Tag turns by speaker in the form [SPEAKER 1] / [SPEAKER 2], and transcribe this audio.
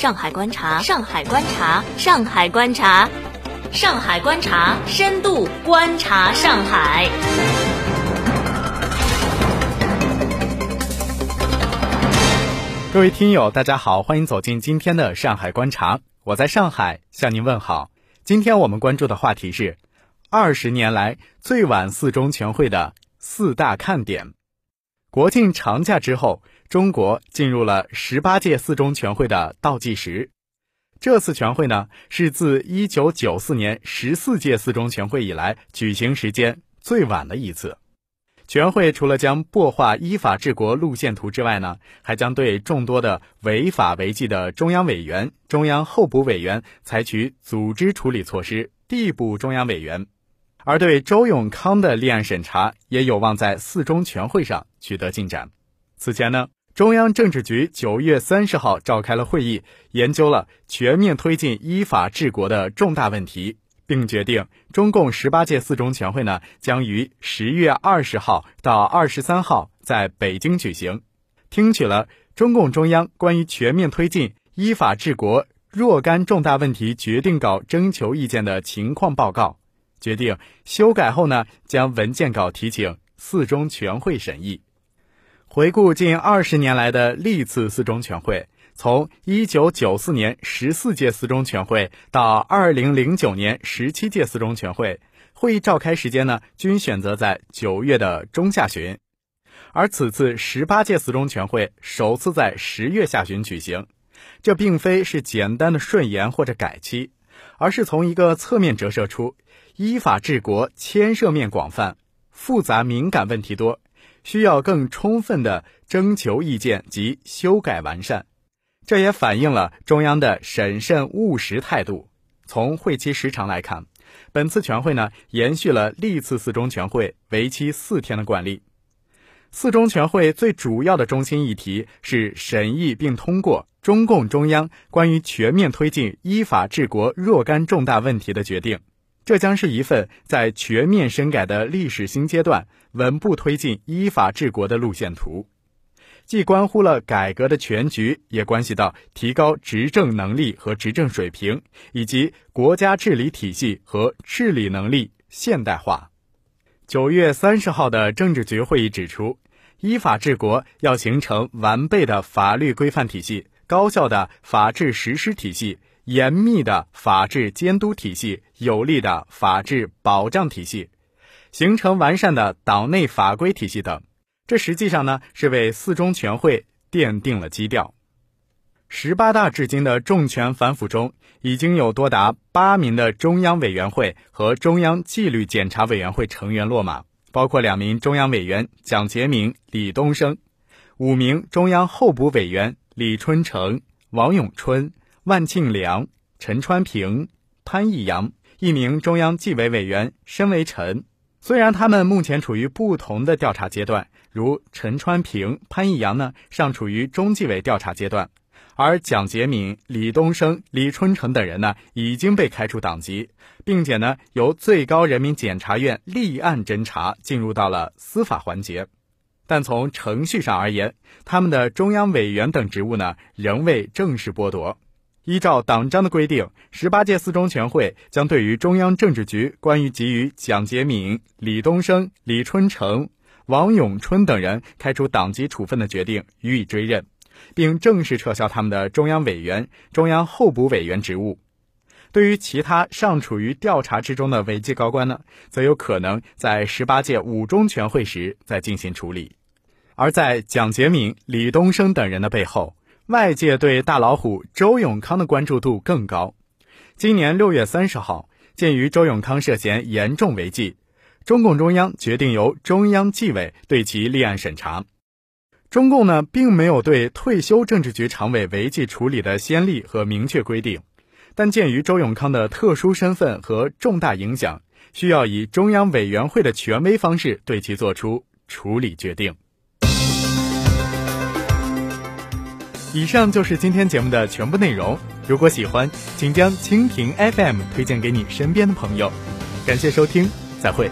[SPEAKER 1] 上海观察，上海观察，上海观察，上海观察，深度观察上海。
[SPEAKER 2] 各位听友，大家好，欢迎走进今天的上海观察，我在上海向您问好。今天我们关注的话题是二十年来最晚四中全会的四大看点。国庆长假之后，中国进入了十八届四中全会的倒计时。这次全会呢，是自一九九四年十四届四中全会以来举行时间最晚的一次。全会除了将擘画依法治国路线图之外呢，还将对众多的违法违纪的中央委员、中央候补委员采取组织处理措施，递补中央委员；而对周永康的立案审查也有望在四中全会上取得进展。此前呢，中央政治局九月三十号召开了会议，研究了全面推进依法治国的重大问题。并决定，中共十八届四中全会呢将于十月二十号到二十三号在北京举行，听取了中共中央关于全面推进依法治国若干重大问题决定稿征求意见的情况报告，决定修改后呢将文件稿提请四中全会审议。回顾近二十年来的历次四中全会。从一九九四年十四届四中全会到二零零九年十七届四中全会，会议召开时间呢均选择在九月的中下旬，而此次十八届四中全会首次在十月下旬举行，这并非是简单的顺延或者改期，而是从一个侧面折射出依法治国牵涉面广泛、复杂敏感问题多，需要更充分的征求意见及修改完善。这也反映了中央的审慎务实态度。从会期时长来看，本次全会呢延续了历次四中全会为期四天的惯例。四中全会最主要的中心议题是审议并通过中共中央关于全面推进依法治国若干重大问题的决定。这将是一份在全面深改的历史新阶段稳步推进依法治国的路线图。既关乎了改革的全局，也关系到提高执政能力和执政水平，以及国家治理体系和治理能力现代化。九月三十号的政治局会议指出，依法治国要形成完备的法律规范体系、高效的法治实施体系、严密的法治监督体系、有力的法治保障体系，形成完善的党内法规体系等。这实际上呢，是为四中全会奠定了基调。十八大至今的重拳反腐中，已经有多达八名的中央委员会和中央纪律检查委员会成员落马，包括两名中央委员蒋洁明、李东生，五名中央候补委员李春城、王永春、万庆良、陈川平、潘毅阳，一名中央纪委委员身为陈。虽然他们目前处于不同的调查阶段。如陈川平、潘毅阳呢，尚处于中纪委调查阶段，而蒋洁敏、李东生、李春城等人呢，已经被开除党籍，并且呢，由最高人民检察院立案侦查进入到了司法环节。但从程序上而言，他们的中央委员等职务呢，仍未正式剥夺。依照党章的规定，十八届四中全会将对于中央政治局关于给予蒋洁敏、李东生、李春城。王永春等人开除党籍处分的决定予以追认，并正式撤销他们的中央委员、中央候补委员职务。对于其他尚处于调查之中的违纪高官呢，则有可能在十八届五中全会时再进行处理。而在蒋洁敏、李东生等人的背后，外界对大老虎周永康的关注度更高。今年六月三十号，鉴于周永康涉嫌严重违纪。中共中央决定由中央纪委对其立案审查。中共呢，并没有对退休政治局常委违纪处理的先例和明确规定，但鉴于周永康的特殊身份和重大影响，需要以中央委员会的权威方式对其作出处理决定。以上就是今天节目的全部内容。如果喜欢，请将蜻蜓 FM 推荐给你身边的朋友。感谢收听，再会。